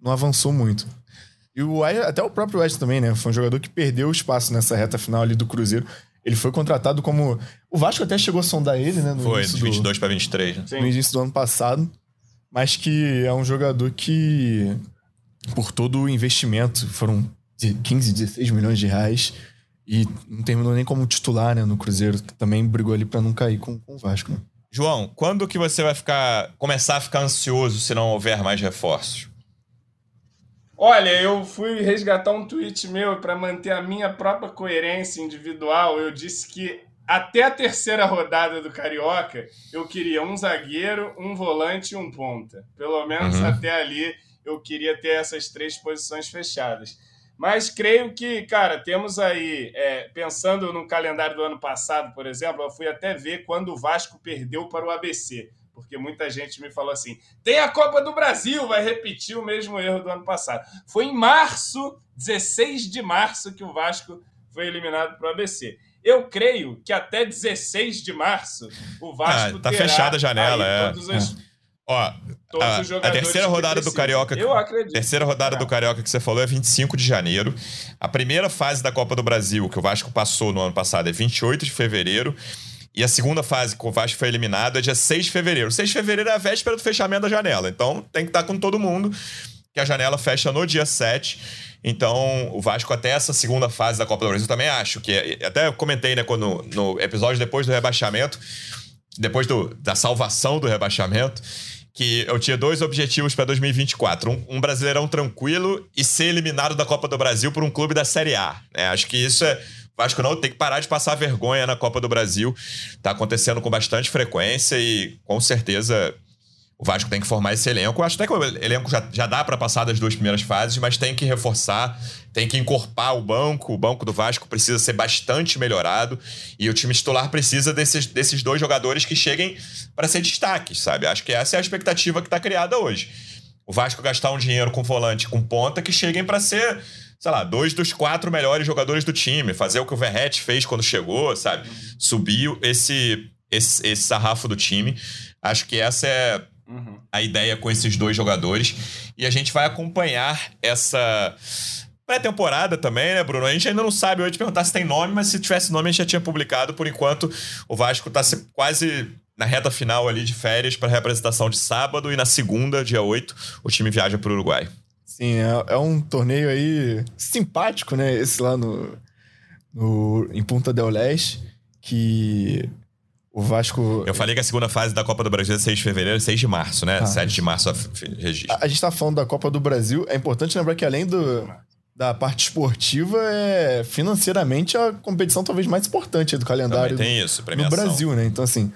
não avançou muito. E o até o próprio West também, né? Foi um jogador que perdeu espaço nessa reta final ali do Cruzeiro. Ele foi contratado como. O Vasco até chegou a sondar ele, né? No foi, de 22 para 23. Né? No início do ano passado. Mas que é um jogador que, por todo o investimento, foram 15, 16 milhões de reais. E não terminou nem como titular, né? No Cruzeiro. Também brigou ali para não cair com, com o Vasco, né? João, quando que você vai ficar começar a ficar ansioso se não houver mais reforços? Olha, eu fui resgatar um tweet meu para manter a minha própria coerência individual. Eu disse que até a terceira rodada do Carioca eu queria um zagueiro, um volante e um ponta. Pelo menos uhum. até ali eu queria ter essas três posições fechadas. Mas creio que, cara, temos aí, é, pensando no calendário do ano passado, por exemplo, eu fui até ver quando o Vasco perdeu para o ABC porque muita gente me falou assim: tem a Copa do Brasil, vai repetir o mesmo erro do ano passado. Foi em março, 16 de março, que o Vasco foi eliminado para o ABC. Eu creio que até 16 de março o Vasco ah, tá terá fechada a janela, é. Todos os, é. Ó, a, a, terceira rodada do Carioca. Eu acredito. Terceira rodada do Carioca que você falou é 25 de janeiro. A primeira fase da Copa do Brasil, que o Vasco passou no ano passado, é 28 de fevereiro. E a segunda fase que o Vasco foi eliminado é dia 6 de fevereiro. 6 de fevereiro é a véspera do fechamento da janela. Então tem que estar com todo mundo, que a janela fecha no dia 7. Então, o Vasco até essa segunda fase da Copa do Brasil também acho que. Até comentei, né, quando, no episódio depois do rebaixamento, depois do, da salvação do rebaixamento, que eu tinha dois objetivos para 2024. Um, um, brasileirão tranquilo e ser eliminado da Copa do Brasil por um clube da Série A. É, acho que isso é Vasco não tem que parar de passar vergonha na Copa do Brasil. Tá acontecendo com bastante frequência e com certeza o Vasco tem que formar esse elenco. Acho até que o elenco já, já dá para passar das duas primeiras fases, mas tem que reforçar, tem que encorpar o banco. O banco do Vasco precisa ser bastante melhorado e o time titular precisa desses, desses dois jogadores que cheguem para ser destaques, sabe? Acho que essa é a expectativa que está criada hoje. O Vasco gastar um dinheiro com volante, com ponta, que cheguem para ser sei lá, dois dos quatro melhores jogadores do time, fazer o que o Verrete fez quando chegou, sabe? Subiu esse, esse, esse sarrafo do time. Acho que essa é uhum. a ideia com esses dois jogadores. E a gente vai acompanhar essa pré-temporada também, né, Bruno? A gente ainda não sabe, te perguntar se tem nome, mas se tivesse nome a gente já tinha publicado. Por enquanto, o Vasco está quase na reta final ali de férias para a representação de sábado e na segunda, dia 8, o time viaja para o Uruguai. Sim, é, é, um torneio aí simpático, né? Esse lá no, no, em Punta del Leste, que o Vasco. Eu falei que a segunda fase da Copa do Brasil é 6 de fevereiro, 6 de março, né? Ah, 7 de março a registro. A, a gente tá falando da Copa do Brasil. É importante lembrar que além do, da parte esportiva, é financeiramente a competição talvez mais importante do calendário Também tem isso, no premiação. Brasil, né? Então, assim,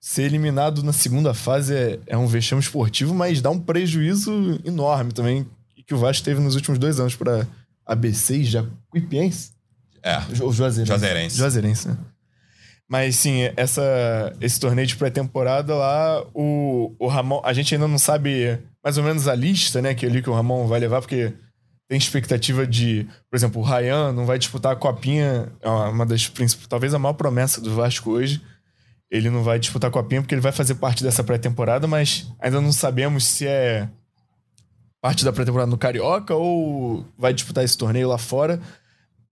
ser eliminado na segunda fase é, é um vexame esportivo, mas dá um prejuízo enorme também que o Vasco teve nos últimos dois anos para ABC e Jacuipiense. É, Ou Juazeirense. Juazeirense. Juazeirense, né? Mas sim, essa, esse torneio de pré-temporada lá, o, o Ramon. A gente ainda não sabe mais ou menos a lista, né? Que ali que o Ramon vai levar, porque tem expectativa de. Por exemplo, o Ryan não vai disputar a copinha, é uma das principais. Talvez a maior promessa do Vasco hoje. Ele não vai disputar a copinha porque ele vai fazer parte dessa pré-temporada, mas ainda não sabemos se é parte da pré-temporada no Carioca ou vai disputar esse torneio lá fora.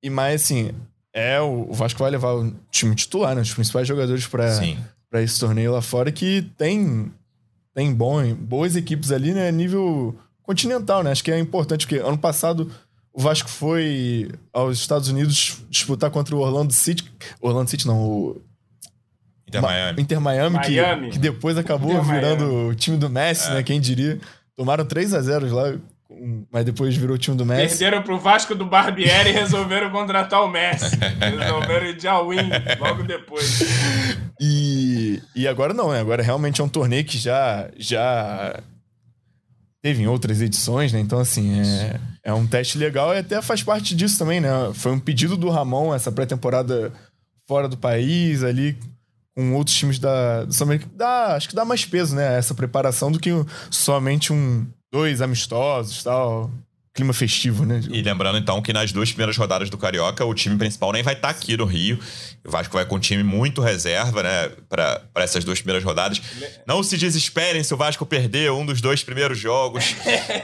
E mais assim, é o Vasco vai levar o time titular, né? Os principais jogadores para esse torneio lá fora que tem tem bom, boas equipes ali, né? Nível continental, né? Acho que é importante porque ano passado o Vasco foi aos Estados Unidos disputar contra o Orlando City, Orlando City não, o Inter Ma- Miami. Inter Miami, que- Miami. Que, depois acabou Inter virando Miami. o time do Messi, É. né? Quem diria? Tomaram 3 a 0 lá, mas depois virou o time do Messi. Perderam pro Vasco do Barbieri e resolveram contratar o Messi. Resolveram ir de all-in logo depois. E, e agora não, né? Agora realmente é um torneio que já, já teve em outras edições, né? Então, assim, é, é um teste legal e até faz parte disso também, né? Foi um pedido do Ramon, essa pré-temporada fora do país, ali, com outros times da, do Sul-Americano. Dá, acho que dá mais peso, né? Essa preparação do que somente um, dois amistosos tal. Clima festivo, né? E lembrando, então, que nas duas primeiras rodadas do Carioca, o time principal nem vai estar aqui no Rio. O Vasco vai com um time muito reserva, né, para essas duas primeiras rodadas. Não se desesperem se o Vasco perder um dos dois primeiros jogos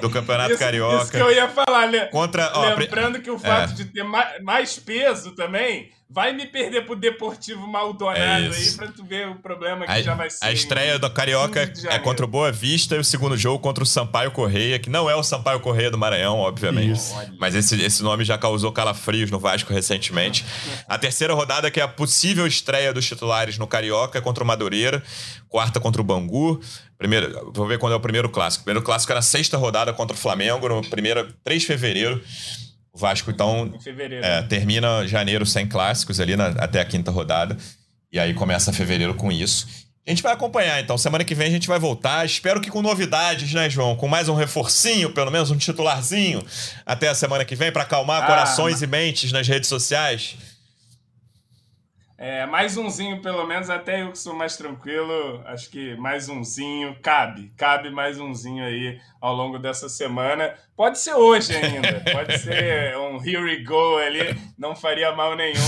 do Campeonato Isso, Carioca. isso que eu ia falar, né? Contra. ó, Lembrando que o fato É. de ter ma- mais peso também vai me perder pro Deportivo Maldonado É aí pra tu ver o problema que A, já vai ser. a estreia do Carioca 15 de é contra o Boa Vista e o segundo jogo contra o Sampaio Correia, que não é o Sampaio Correia do Maranhão, obviamente. Isso. Mas esse, esse nome já causou calafrios no Vasco recentemente. A terceira rodada, que é a possível estreia dos titulares no Carioca, é contra o Madureira. Quarta contra o Bangu. Primeiro, vou ver quando é o primeiro clássico. O primeiro clássico era a sexta rodada contra o Flamengo, no primeiro, 3 de fevereiro. O Vasco, então, é, termina janeiro sem clássicos ali na- até a quinta rodada. E aí começa fevereiro com isso. A gente vai acompanhar, então. Semana que vem a gente vai voltar. Espero que com novidades, né, João? Com mais um reforcinho, pelo menos um titularzinho. Até a semana que vem, para acalmar Ah, corações e mentes nas redes sociais. É, mais umzinho, pelo menos, até eu que sou mais tranquilo, acho que mais umzinho cabe. Cabe mais umzinho aí ao longo dessa semana. Pode ser hoje ainda, pode ser um here we go ali, não faria mal nenhum.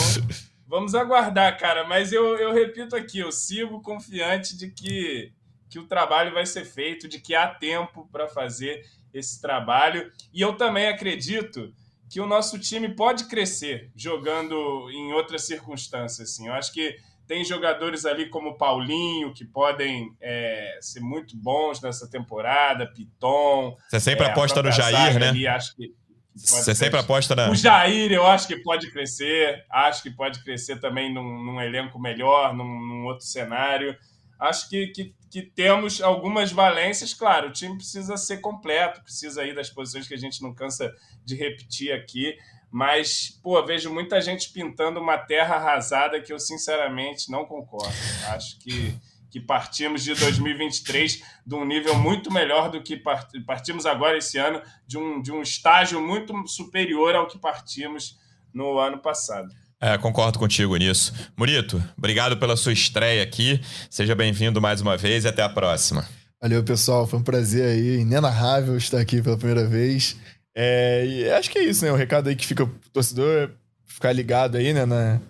Vamos aguardar, cara, mas eu, eu repito aqui, eu sigo confiante de que, que o trabalho vai ser feito, de que há tempo para fazer esse trabalho. E eu também acredito que o nosso time pode crescer jogando em outras circunstâncias. Assim. Eu acho que tem jogadores ali como Paulinho que podem é, ser muito bons nessa temporada, Piton. Você sempre é, aposta no Jair, né? ali, acho que Você sempre aposta na. o Jair, eu acho que pode crescer. Acho que pode crescer também num, num elenco melhor, num, num outro cenário. Acho que, que, que temos algumas valências. Claro, o time precisa ser completo, precisa aí das posições que a gente não cansa de repetir aqui. Mas, pô, vejo muita gente pintando uma terra arrasada que eu, sinceramente, não concordo. Acho que, que partimos de 2023 de um nível muito melhor do que part- partimos agora esse ano, de um, de um estágio muito superior ao que partimos no ano passado. É, concordo contigo nisso. Murito, obrigado pela sua estreia aqui. Seja bem-vindo mais uma vez e até a próxima. Valeu, pessoal. Foi um prazer aí, inenarrável estar aqui pela primeira vez. É, e acho que é isso, né? O recado aí que fica pro torcedor ficar ligado aí, né? na-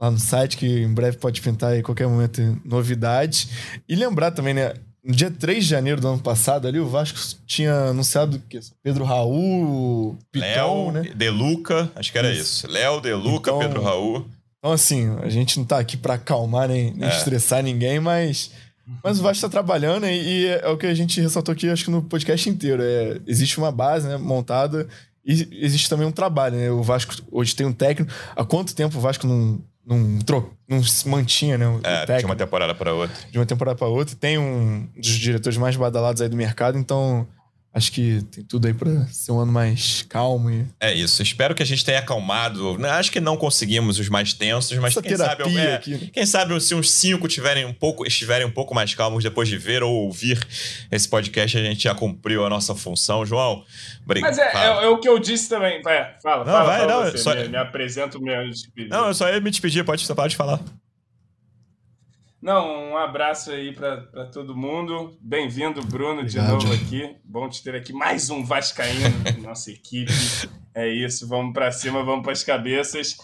lá no site, que em breve pode pintar aí qualquer momento novidades. E lembrar também, né? No dia 3 de janeiro do ano passado, ali, o Vasco tinha anunciado que Pedro Raul, Piton, Léo, né? Deluca, acho que era Isso. isso. Léo, Deluca, Então- Pedro Raul. Então, assim, a gente não tá aqui pra acalmar nem, nem É. estressar ninguém, mas, mas o Vasco tá trabalhando e, e é o que a gente ressaltou aqui, acho que no podcast inteiro. É, existe uma base né, montada e existe também um trabalho, né? O Vasco hoje tem um técnico. Há quanto tempo o Vasco não, não, tro, não se mantinha, né? É, de uma temporada para outra. de uma temporada para outra. Tem um dos diretores mais badalados aí do mercado, então Acho que tem tudo aí pra ser um ano mais calmo e. É isso. Espero que a gente tenha acalmado. Acho que não conseguimos os mais tensos, mas Essa quem sabe, é, aqui, né? quem sabe se uns cinco tiverem um pouco, estiverem um pouco mais calmos depois de ver ou ouvir esse podcast, a gente já cumpriu a nossa função. João, obrigado. Mas é, é, é o que eu disse também. Vai, fala, Não, fala, vai, fala não, você. só- Me, me apresento meu despedido. Não, eu só ia me despedir, pode, pode falar. Não, um abraço aí pra todo mundo. Bem-vindo, Bruno, de Obrigado, novo John. aqui. Bom te ter aqui. Mais um Vascaíno nossa equipe. É isso, vamos pra cima, vamos pras cabeças.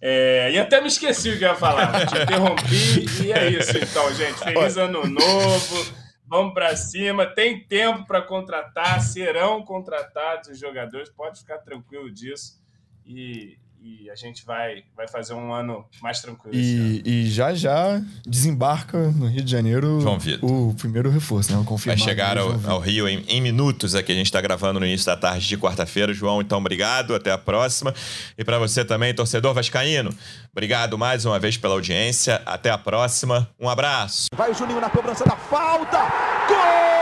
É, e até me esqueci o que eu ia falar. Te interrompi e é isso, então, gente. Feliz ano novo. Vamos pra cima. Tem tempo para contratar. Serão contratados os jogadores. Pode ficar tranquilo disso. E, e a gente vai, vai fazer um ano mais tranquilo. E, e já já desembarca no Rio de Janeiro João Vitor. o primeiro reforço, né? O Vai confirmado. chegar João ao, ao Rio em, em minutos aqui. A gente está gravando no início da tarde de quarta-feira. João, então, obrigado. Até a próxima. E para você também, torcedor vascaíno, obrigado mais uma vez pela audiência. Até a próxima. Um abraço. Vai o Juninho na cobrança da falta. Gol!